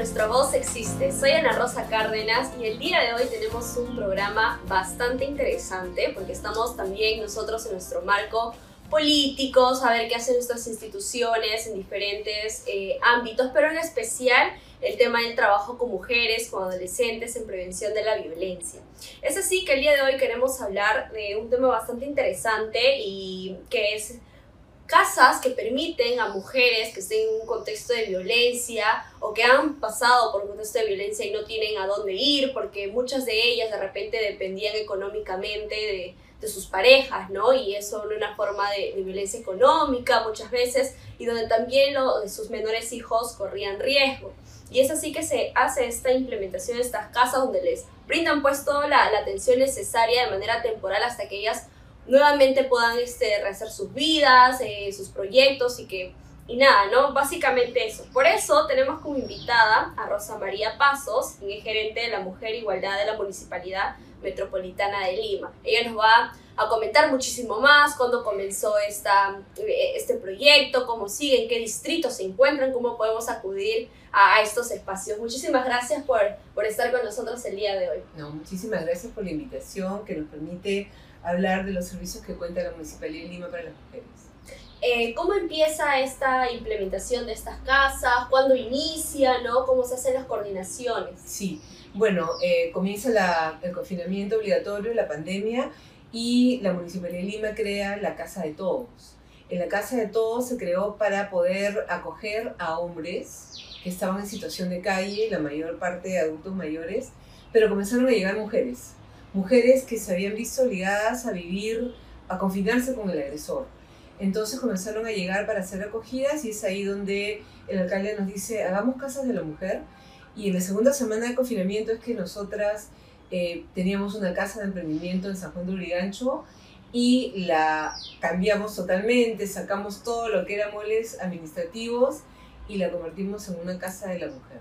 Nuestra Voz Existe. Soy Ana Rosa Cárdenas y el día de hoy tenemos un programa bastante interesante porque estamos también nosotros en nuestro marco político, saber qué hacen nuestras instituciones en diferentes eh, ámbitos, pero en especial el tema del trabajo con mujeres, con adolescentes en prevención de la violencia. Es así que el día de hoy queremos hablar de un tema bastante interesante y que es casas que permiten a mujeres que estén en un contexto de violencia o que han pasado por un contexto de violencia y no tienen a dónde ir porque muchas de ellas de repente dependían económicamente de, sus parejas, ¿no? Y eso era una forma de, de, violencia económica muchas veces y donde también lo, sus menores hijos corrían riesgo. Y es así que se hace esta implementación de estas casas donde les brindan pues toda la, la atención necesaria de manera temporal hasta que ellas nuevamente puedan este, rehacer sus vidas, eh, sus proyectos y que y nada, ¿no? Básicamente eso. Por eso tenemos como invitada a Rosa María Pasos, quien es gerente de la Mujer Igualdad de la Municipalidad Metropolitana de Lima. Ella nos va a comentar muchísimo más cuándo comenzó esta, eh, este proyecto, cómo sigue, en qué distritos se encuentran, cómo podemos acudir a, a, estos espacios. Muchísimas gracias por, por estar con nosotros el día de hoy. No, muchísimas gracias por la invitación que nos permite hablar de los servicios que cuenta la Municipalidad de Lima para las mujeres. Eh, ¿Cómo empieza esta implementación de estas casas? ¿Cuándo inicia? ¿no? ¿Cómo se hacen las coordinaciones? Sí, bueno, eh, comienza la, el confinamiento obligatorio, la pandemia, y la Municipalidad de Lima crea la Casa de Todos. En la Casa de Todos se creó para poder acoger a hombres que estaban en situación de calle, la mayor parte de adultos mayores, pero comenzaron a llegar mujeres mujeres que se habían visto obligadas a vivir, a confinarse con el agresor. Entonces comenzaron a llegar para ser acogidas y es ahí donde el alcalde nos dice, hagamos casas de la mujer. Y en la segunda semana de confinamiento es que nosotras eh, teníamos una casa de emprendimiento en San Juan de Urigancho y la cambiamos totalmente, sacamos todo lo que eran moles administrativos y la convertimos en una casa de la mujer.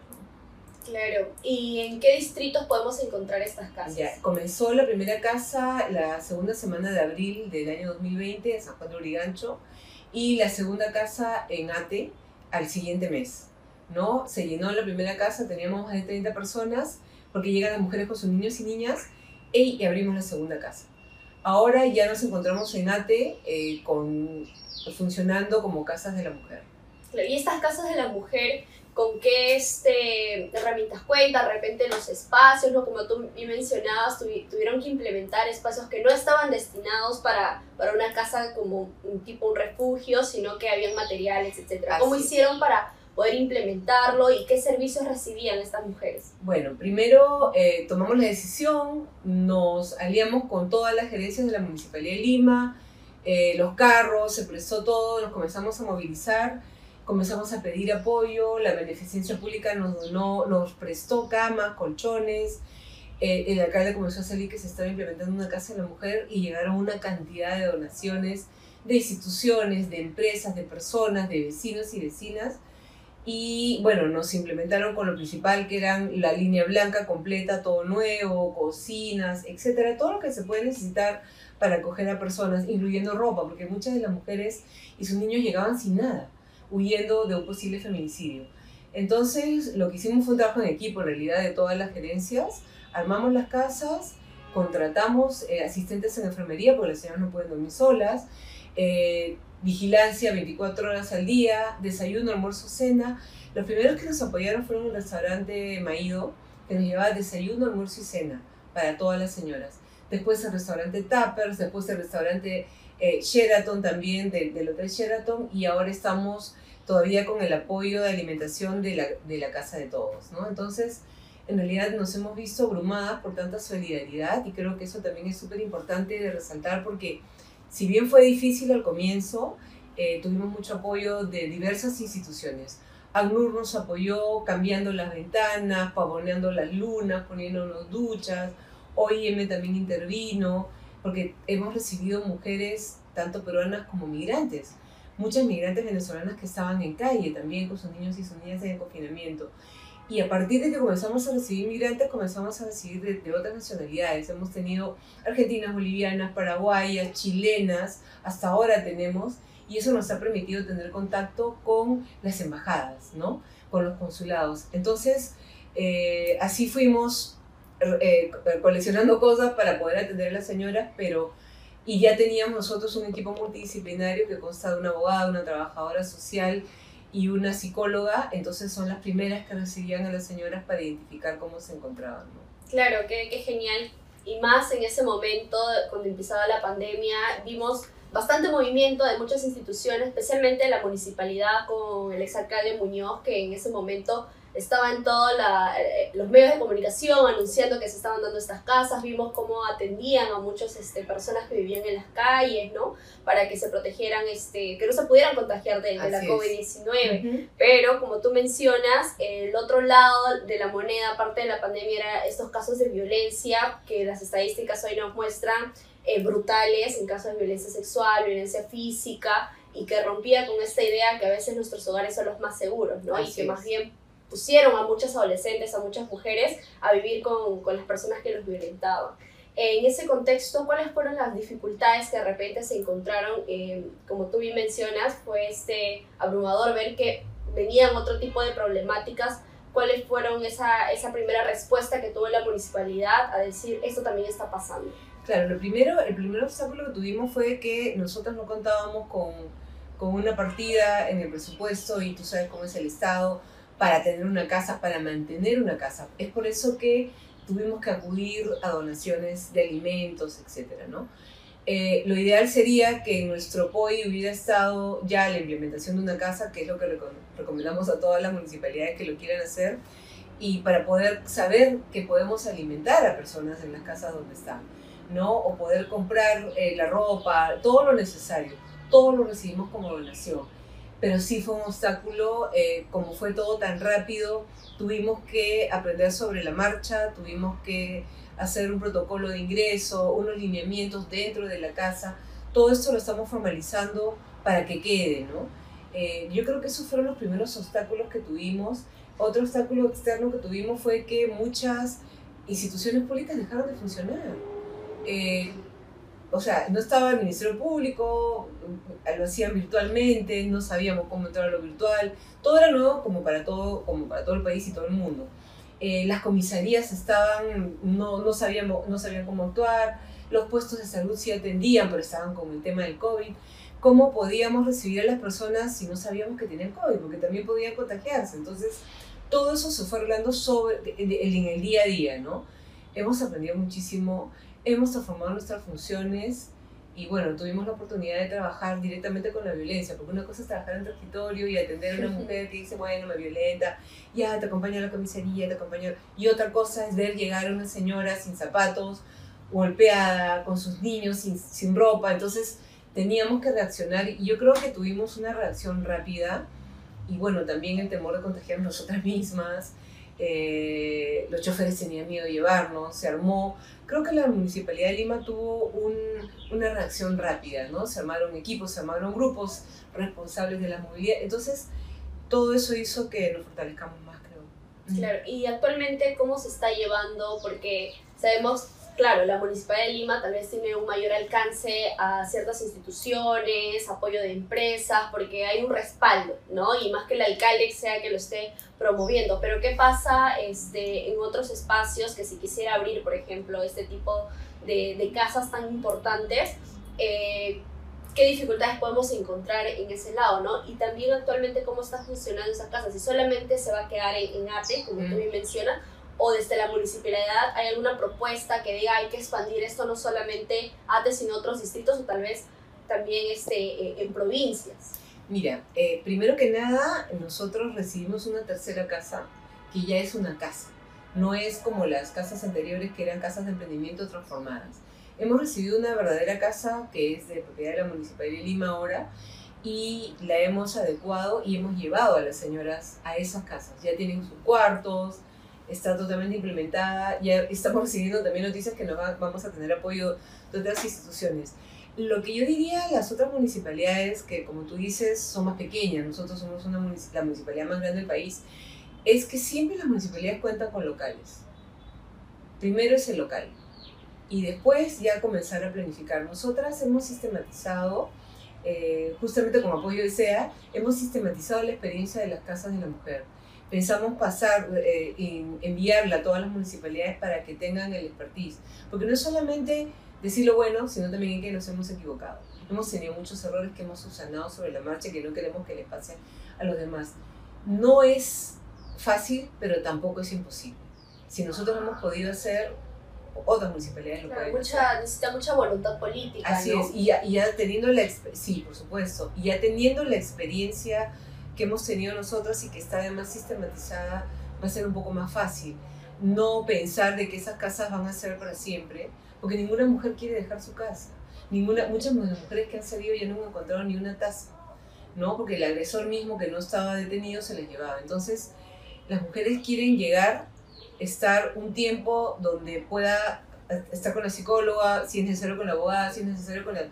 Claro. ¿Y en qué distritos podemos encontrar estas casas? Ya, comenzó la primera casa la segunda semana de abril del año 2020 en San Juan de Urigancho y la segunda casa en Ate al siguiente mes. ¿no? Se llenó la primera casa, teníamos más de 30 personas porque llegan las mujeres con sus niños y niñas y abrimos la segunda casa. Ahora ya nos encontramos en Ate eh, con, funcionando como casas de la mujer. Y estas casas de la mujer con qué este, herramientas cuenta, de repente los espacios, ¿no? como tú bien mencionabas, tuvieron que implementar espacios que no estaban destinados para, para una casa como un tipo un refugio, sino que habían materiales, etc. ¿Cómo hicieron para poder implementarlo y qué servicios recibían estas mujeres? Bueno, primero eh, tomamos la decisión, nos aliamos con todas las gerencias de la Municipalidad de Lima, eh, los carros, se prestó todo, nos comenzamos a movilizar comenzamos a pedir apoyo, la beneficencia pública nos donó, nos prestó camas, colchones, eh, el alcalde comenzó a salir que se estaba implementando una casa de la mujer y llegaron una cantidad de donaciones de instituciones, de empresas, de personas, de vecinos y vecinas. Y bueno, nos implementaron con lo principal que eran la línea blanca completa, todo nuevo, cocinas, etcétera, todo lo que se puede necesitar para acoger a personas, incluyendo ropa, porque muchas de las mujeres y sus niños llegaban sin nada huyendo de un posible feminicidio. Entonces, lo que hicimos fue un trabajo en equipo, en realidad, de todas las gerencias. Armamos las casas, contratamos eh, asistentes en enfermería, porque las señoras no pueden dormir solas, eh, vigilancia 24 horas al día, desayuno, almuerzo, cena. Los primeros que nos apoyaron fueron el restaurante Maído, que nos llevaba desayuno, almuerzo y cena para todas las señoras. Después el restaurante Tappers, después el restaurante eh, Sheraton también, del, del Hotel Sheraton, y ahora estamos todavía con el apoyo de alimentación de la, de la Casa de Todos, ¿no? Entonces, en realidad nos hemos visto abrumadas por tanta solidaridad y creo que eso también es súper importante de resaltar porque si bien fue difícil al comienzo, eh, tuvimos mucho apoyo de diversas instituciones. ACNUR nos apoyó cambiando las ventanas, pavoneando las lunas, poniéndonos duchas. OIM también intervino, porque hemos recibido mujeres tanto peruanas como migrantes. Muchas migrantes venezolanas que estaban en calle también con sus niños y sus niñas en confinamiento. Y a partir de que comenzamos a recibir migrantes, comenzamos a recibir de, otras nacionalidades. Hemos tenido argentinas, bolivianas, paraguayas, chilenas, hasta ahora tenemos, y eso nos ha permitido tener contacto con las embajadas, ¿no? Con los consulados. Entonces, eh, así fuimos eh, coleccionando cosas para poder atender a las señoras, pero y ya teníamos nosotros un equipo multidisciplinario que consta de una abogada, una trabajadora social y una psicóloga, entonces son las primeras que recibían a las señoras para identificar cómo se encontraban. Claro, qué, qué genial. Y más en ese momento, cuando empezaba la pandemia, vimos bastante movimiento de muchas instituciones, especialmente la municipalidad con el exalcalde Muñoz, que en ese momento estaba en todos eh, los medios de comunicación anunciando que se estaban dando estas casas, vimos cómo atendían a muchas este, personas que vivían en las calles, ¿no? Para que se protegieran, este, que no se pudieran contagiar de, la COVID-19. Pero como tú mencionas, el otro lado de la moneda, aparte de la pandemia, era estos casos de violencia que las estadísticas hoy nos muestran eh, brutales en casos de violencia sexual, violencia física, y que rompía con esta idea que a veces nuestros hogares son los más seguros, ¿no? y que más bien pusieron a muchas adolescentes, a muchas mujeres a vivir con, con las personas que los violentaban. En ese contexto, ¿cuáles fueron las dificultades que de repente se encontraron? Eh, como tú bien mencionas, fue este abrumador ver que venían otro tipo de problemáticas. ¿Cuáles fueron esa, esa primera respuesta que tuvo la municipalidad a decir esto también está pasando? Claro, lo primero, el primer obstáculo que tuvimos fue que nosotros no contábamos con, con una partida en el presupuesto y tú sabes cómo es el Estado para tener una casa, para mantener una casa. Es por eso que tuvimos que acudir a donaciones de alimentos, etc. ¿no? Eh, lo ideal sería que en nuestro POI hubiera estado ya la implementación de una casa, que es lo que recomendamos a todas las municipalidades que lo quieran hacer, y para poder saber que podemos alimentar a personas en las casas donde están, ¿no? O poder comprar eh, la ropa, todo lo necesario, todo lo recibimos como donación pero sí fue un obstáculo, eh, como fue todo tan rápido, tuvimos que aprender sobre la marcha, tuvimos que hacer un protocolo de ingreso, unos lineamientos dentro de la casa, todo esto lo estamos formalizando para que quede, ¿no? Eh, yo creo que esos fueron los primeros obstáculos que tuvimos. Otro obstáculo externo que tuvimos fue que muchas instituciones públicas dejaron de funcionar. Eh, o sea, no estaba el Ministerio Público, lo hacían virtualmente, no sabíamos cómo entrar a lo virtual, todo era nuevo como para todo, como para todo el país y todo el mundo. Eh, las comisarías estaban, no, no, sabíamos, no sabían cómo actuar, los puestos de salud sí atendían, pero estaban con el tema del COVID. ¿Cómo podíamos recibir a las personas si no sabíamos que tenían COVID? Porque también podían contagiarse. Entonces, todo eso se fue hablando sobre, en el día a día, ¿no? Hemos aprendido muchísimo hemos transformado nuestras funciones y bueno, tuvimos la oportunidad de trabajar directamente con la violencia, porque una cosa es trabajar en territorio y atender a una mujer que dice, bueno, me violenta, ya te acompaño a la comisaría, te acompaño, y otra cosa es ver llegar a una señora sin zapatos, golpeada, con sus niños, sin, sin ropa, entonces teníamos que reaccionar y yo creo que tuvimos una reacción rápida y bueno, también el temor de contagiar nosotras mismas, eh, los choferes tenían miedo de llevarnos, se armó. Creo que la Municipalidad de Lima tuvo un, una reacción rápida, ¿no? Se armaron equipos, se armaron grupos responsables de la movilidad. Entonces, todo eso hizo que nos fortalezcamos más, creo. Claro, y actualmente, ¿cómo se está llevando? Porque sabemos claro, la Municipalidad de Lima tal vez tiene un mayor alcance a ciertas instituciones, apoyo de empresas, porque hay un respaldo, ¿no? Y más que el alcalde sea que lo esté promoviendo. Pero ¿qué pasa este, en otros espacios que si quisiera abrir, por ejemplo, este tipo de, de casas tan importantes? Eh, qué dificultades podemos encontrar en ese lado, ¿no? Y también actualmente cómo está funcionando esa casa, si solamente se va a quedar en, en arte, como tú bien mencionas, o desde la municipalidad hay alguna propuesta que diga hay que expandir esto no solamente a sino otros distritos o tal vez también este, eh, en provincias? Mira, eh, primero que nada, nosotros recibimos una tercera casa que ya es una casa. No es como las casas anteriores que eran casas de emprendimiento transformadas. Hemos recibido una verdadera casa que es de propiedad de la Municipalidad de Lima ahora y la hemos adecuado y hemos llevado a las señoras a esas casas. Ya tienen sus cuartos, está totalmente implementada, ya estamos recibiendo también noticias que nos vamos a tener apoyo de otras instituciones. Lo que yo diría a las otras municipalidades, que como tú dices, son más pequeñas, nosotros somos una la municipalidad más grande del país, es que siempre las municipalidades cuentan con locales. Primero es el local y después ya comenzar a planificar. Nosotras hemos sistematizado, eh, justamente con apoyo de SEA, hemos sistematizado la experiencia de las casas de la mujer. Pensamos pasar, eh, enviarla a todas las municipalidades para que tengan el expertise. Porque no es solamente decir lo bueno, sino también que nos hemos equivocado. Hemos tenido muchos errores que hemos subsanado sobre la marcha que no queremos que les pase a los demás. No es fácil, pero tampoco es imposible. Si nosotros hemos podido hacer, otras municipalidades lo pueden mucha, Necesita mucha voluntad política. Así es, y ya, y ya teniendo la sí, por supuesto, y ya teniendo la experiencia que hemos tenido nosotros y que está además sistematizada, va a ser un poco más fácil. No pensar de que esas casas van a ser para siempre, porque ninguna mujer quiere dejar su casa. Ninguna, muchas mujeres que han salido ya no han encontrado ni una taza, ¿no? Porque el agresor mismo que no estaba detenido se les llevaba. Entonces, las mujeres quieren llegar, estar un tiempo donde pueda estar con la psicóloga, si es necesario con la abogada, si es necesario con la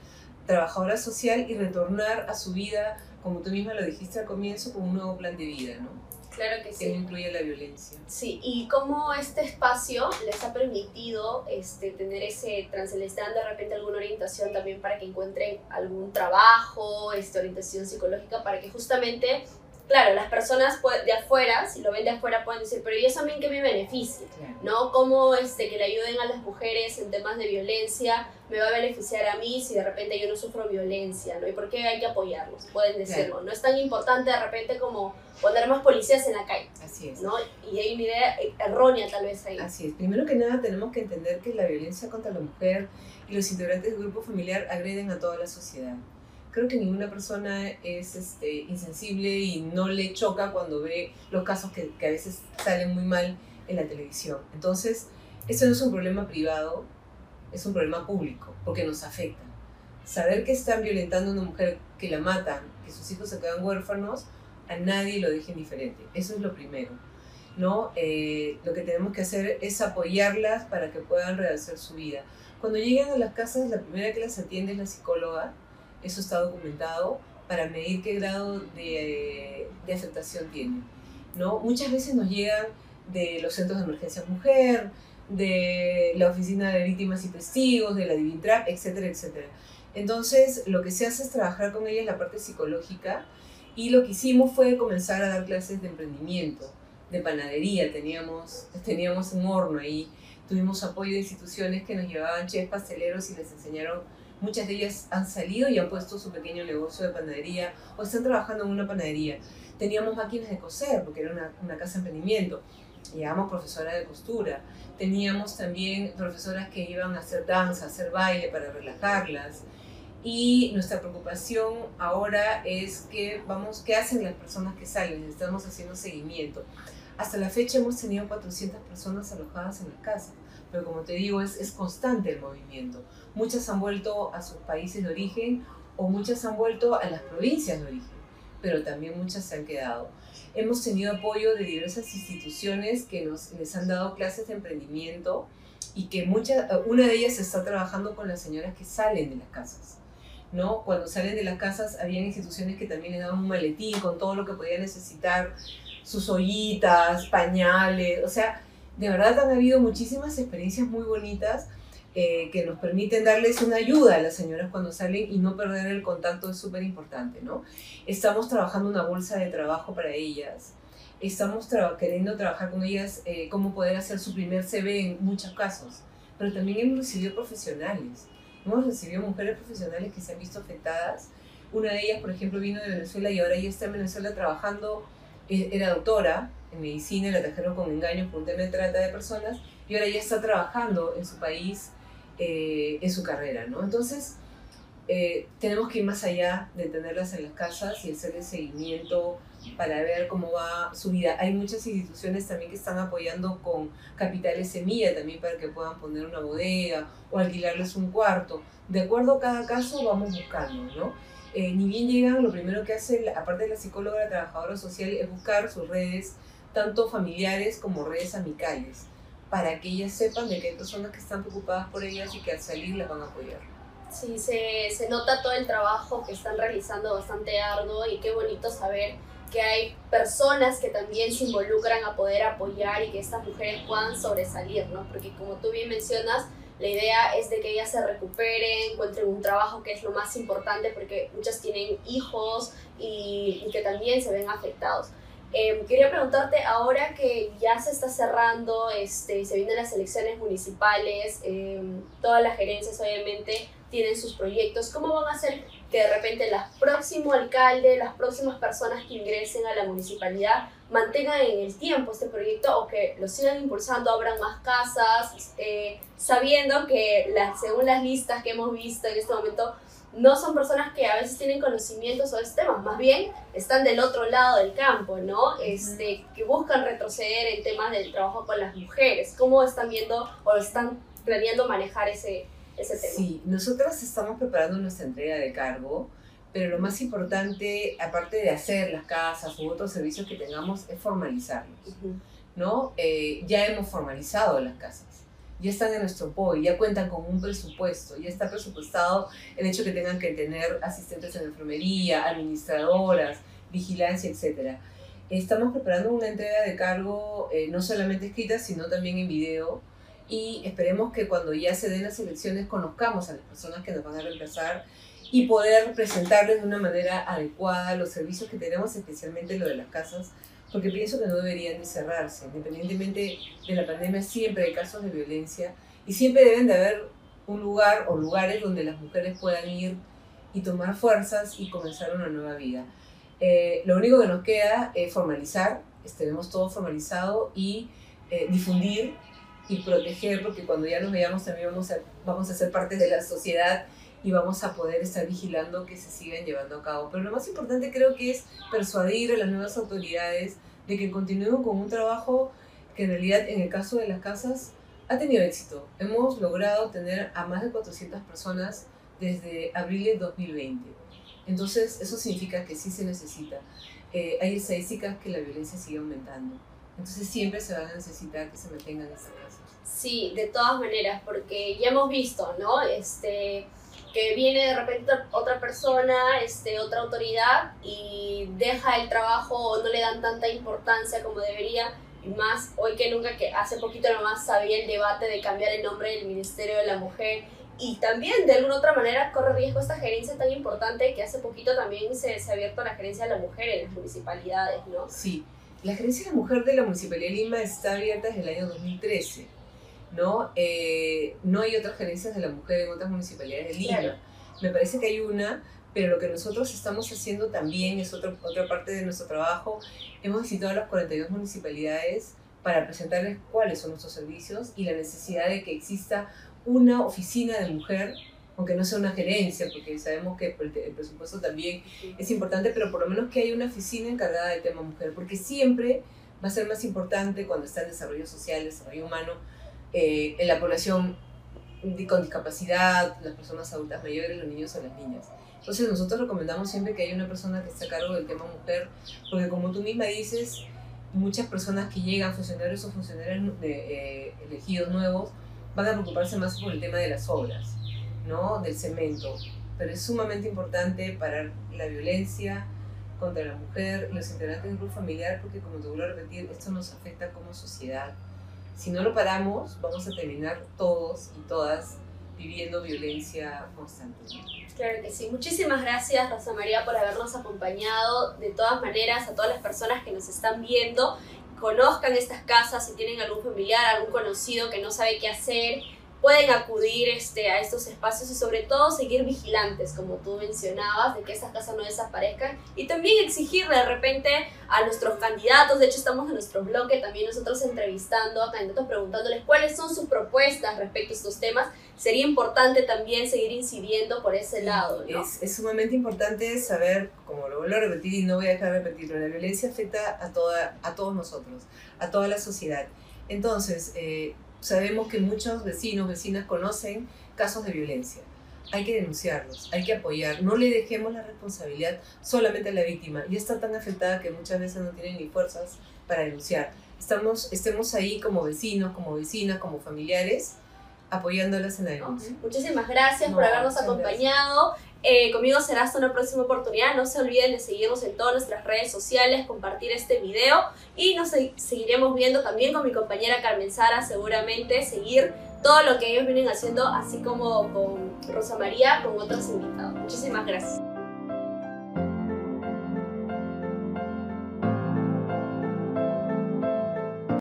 trabajadora social y retornar a su vida, como tú misma lo dijiste al comienzo, con un nuevo plan de vida, ¿no? Claro que sí. Que no incluye la violencia. Sí, y cómo este espacio les ha permitido este, tener ese les dan de repente alguna orientación también para que encuentren algún trabajo, este, orientación psicológica, para que justamente claro, las personas de afuera, si lo ven de afuera, pueden decir, pero ¿y eso a mí qué me beneficia? ¿No? ¿Cómo este, que le ayuden a las mujeres en temas de violencia me va a beneficiar a mí si de repente yo no sufro violencia? ¿no? ¿Y por qué hay que apoyarlos? Pueden decirlo. No es tan importante de repente como poner más policías en la calle. Así es. ¿no? Y hay una idea errónea tal vez ahí. Así es. Primero que nada tenemos que entender que la violencia contra la mujer y los integrantes del grupo familiar agreden a toda la sociedad creo que ninguna persona es este, insensible y no le choca cuando ve los casos que, que, a veces salen muy mal en la televisión. Entonces, eso no es un problema privado, es un problema público, porque nos afecta. Saber que están violentando a una mujer, que la matan, que sus hijos se quedan huérfanos, a nadie lo deja indiferente. Eso es lo primero. ¿no? Eh, lo que tenemos que hacer es apoyarlas para que puedan rehacer su vida. Cuando llegan a las casas, la primera que las atiende es la psicóloga, eso está documentado para medir qué grado de, de aceptación tiene. ¿no? Muchas veces nos llegan de los centros de emergencia mujer, de la oficina de víctimas y testigos, de la Divintrap, etcétera, etcétera. Entonces, lo que se hace es trabajar con ellas la parte psicológica y lo que hicimos fue comenzar a dar clases de emprendimiento, de panadería, teníamos, teníamos un horno ahí, tuvimos apoyo de instituciones que nos llevaban chefs pasteleros y les enseñaron Muchas de ellas han salido y han puesto su pequeño negocio de panadería o están trabajando en una panadería. Teníamos máquinas de coser porque era una, una casa de emprendimiento. Llevamos profesoras de costura. Teníamos también profesoras que iban a hacer danza, a hacer baile para relajarlas. Y nuestra preocupación ahora es que vamos, qué hacen las personas que salen. Estamos haciendo seguimiento. Hasta la fecha hemos tenido 400 personas alojadas en la casa, pero como te digo, es, es constante el movimiento. Muchas han vuelto a sus países de origen o muchas han vuelto a las provincias de origen, pero también muchas se han quedado. Hemos tenido apoyo de diversas instituciones que nos, les han dado clases de emprendimiento y que muchas, una de ellas está trabajando con las señoras que salen de las casas. ¿no? Cuando salen de las casas, había instituciones que también les daban un maletín con todo lo que podían necesitar, sus ollitas, pañales, o sea, de verdad han habido muchísimas experiencias muy bonitas eh, que nos permiten darles una ayuda a las señoras cuando salen y no perder el contacto es súper importante, ¿no? Estamos trabajando una bolsa de trabajo para ellas. Estamos queriendo trabajar con ellas eh, cómo poder hacer su primer CV en muchos casos. Pero también hemos recibido profesionales. Hemos recibido mujeres profesionales que se han visto afectadas. Una de ellas, por ejemplo, vino de Venezuela y ahora ya está en Venezuela trabajando, era doctora en medicina la trajeron con engaños por un tema de trata de personas y ahora ya está trabajando en su país eh, en su carrera, ¿no? Entonces, eh, tenemos que ir más allá de tenerlas en las casas y hacerle seguimiento para ver cómo va su vida. Hay muchas instituciones también que están apoyando con capitales semilla también para que puedan poner una bodega o alquilarles un cuarto. De acuerdo a cada caso vamos buscando, ¿no? Eh, ni bien llegan, lo primero que hace, aparte de la psicóloga, la trabajadora social, es buscar sus redes, tanto familiares como redes amicales, para que ellas sepan de que hay personas que están preocupadas por ellas y que al salir las van a apoyar. Sí, se, se nota todo el trabajo que están realizando bastante arduo y qué bonito saber que hay personas que también se involucran a poder apoyar y que estas mujeres puedan sobresalir, ¿no? Porque como tú bien mencionas, la idea es de que ellas se recuperen, encuentren un trabajo que es lo más importante porque muchas tienen hijos y, que también se ven afectados. Eh, quería preguntarte, ahora que ya se está cerrando, este, se vienen las elecciones municipales, eh, todas las gerencias obviamente tienen sus proyectos, ¿cómo van a hacer que de repente el próximo alcalde, las próximas personas que ingresen a la municipalidad mantengan en el tiempo este proyecto o que lo sigan impulsando, abran más casas, eh, sabiendo que las, según las listas que hemos visto en este momento, no son personas que a veces tienen conocimiento sobre este tema, más bien están del otro lado del campo, ¿no? Este, que buscan retroceder en temas del trabajo con las mujeres. ¿Cómo están viendo o están planeando manejar ese, ese tema? Sí, nosotras estamos preparando nuestra entrega de cargo, pero lo más importante, aparte de hacer las casas u otros servicios que tengamos, es formalizarlos, ¿no? Eh, ya hemos formalizado las casas ya están en nuestro POI, ya cuentan con un presupuesto, ya está presupuestado el hecho que tengan que tener asistentes en enfermería, administradoras, vigilancia, etc. Estamos preparando una entrega de cargo eh, no solamente escrita, sino también en video y esperemos que cuando ya se den las elecciones conozcamos a las personas que nos van a reemplazar y poder presentarles de una manera adecuada los servicios que tenemos, especialmente lo de las casas porque pienso que no deberían de cerrarse. Independientemente de la pandemia, siempre hay casos de violencia y siempre deben de haber un lugar o lugares donde las mujeres puedan ir y tomar fuerzas y comenzar una nueva vida. Eh, lo único que nos queda es formalizar, tenemos todo formalizado y eh, difundir y proteger, porque cuando ya nos veamos también vamos a, vamos a ser parte de la sociedad y vamos a poder estar vigilando que se sigan llevando a cabo. Pero lo más importante creo que es persuadir a las nuevas autoridades de que continúen con un trabajo que en realidad en el caso de las casas ha tenido éxito. Hemos logrado tener a más de 400 personas desde abril de 2020. Entonces eso significa que sí se necesita. Eh, hay estadísticas que la violencia sigue aumentando. Entonces siempre se van a necesitar que se mantengan estas casas. Sí, de todas maneras, porque ya hemos visto, ¿no? Este, que viene de repente otra persona, este, otra autoridad y deja el trabajo o no le dan tanta importancia como debería. Y más hoy que nunca, que hace poquito nomás sabía el debate de cambiar el nombre del Ministerio de la Mujer. Y también de alguna otra manera corre riesgo esta gerencia tan importante que hace poquito también se, se ha abierto la gerencia de la mujer en las municipalidades, ¿no? Sí, la gerencia de la mujer de la Municipalidad de Lima está abierta desde el año 2013 ¿no? Eh, no hay otras gerencias de la mujer en otras municipalidades de Lima. Me parece que hay una, pero lo que nosotros estamos haciendo también es otra, otra parte de nuestro trabajo. Hemos visitado las 42 municipalidades para presentarles cuáles son nuestros servicios y la necesidad de que exista una oficina de mujer, aunque no sea una gerencia, porque sabemos que el, presupuesto también es importante, pero por lo menos que haya una oficina encargada del tema mujer, porque siempre va a ser más importante cuando está en desarrollo social, desarrollo humano, eh, en la población con discapacidad, las personas adultas mayores, los niños o las niñas. Entonces nosotros recomendamos siempre que haya una persona que esté a cargo del tema mujer, porque como tú misma dices, muchas personas que llegan, funcionarios o funcionarios de, eh, elegidos nuevos, van a preocuparse más por el tema de las obras, ¿no? del cemento. Pero es sumamente importante parar la violencia contra la mujer, los integrantes del grupo familiar, porque como te vuelvo a repetir, esto nos afecta como sociedad si no lo paramos, vamos a terminar todos y todas viviendo violencia constante. Claro que sí. Muchísimas gracias, Rosa María, por habernos acompañado. De todas maneras, a todas las personas que nos están viendo, conozcan estas casas si tienen algún familiar, algún conocido que no sabe qué hacer pueden acudir este, a estos espacios y sobre todo seguir vigilantes, como tú mencionabas, de que estas casas no desaparezcan y también exigirle de repente a nuestros candidatos, de hecho estamos en nuestro bloque también nosotros entrevistando a candidatos preguntándoles cuáles son sus propuestas respecto a estos temas, sería importante también seguir incidiendo por ese lado. ¿no? Es, es, sumamente importante saber, como lo vuelvo a repetir y no voy a dejar de repetirlo, la violencia afecta a, toda, a todos nosotros, a toda la sociedad. Entonces, eh, sabemos que muchos vecinos, vecinas conocen casos de violencia. hay que denunciarlos, hay que apoyar, no le dejemos la responsabilidad solamente a la víctima. Y está tan afectada que muchas veces no tiene ni fuerzas para denunciar. Estamos, estemos ahí como vecinos, como vecinas, como familiares, apoyándolas en la denuncia. Muchísimas gracias No, por habernos acompañado. Eh, conmigo será hasta una próxima oportunidad. No se olviden de seguirnos en todas nuestras redes sociales, compartir este video y nos se- seguiremos viendo también con mi compañera Carmen Sara, seguramente seguir todo lo que ellos vienen haciendo, así como con Rosa María, con otros invitados. Muchísimas gracias.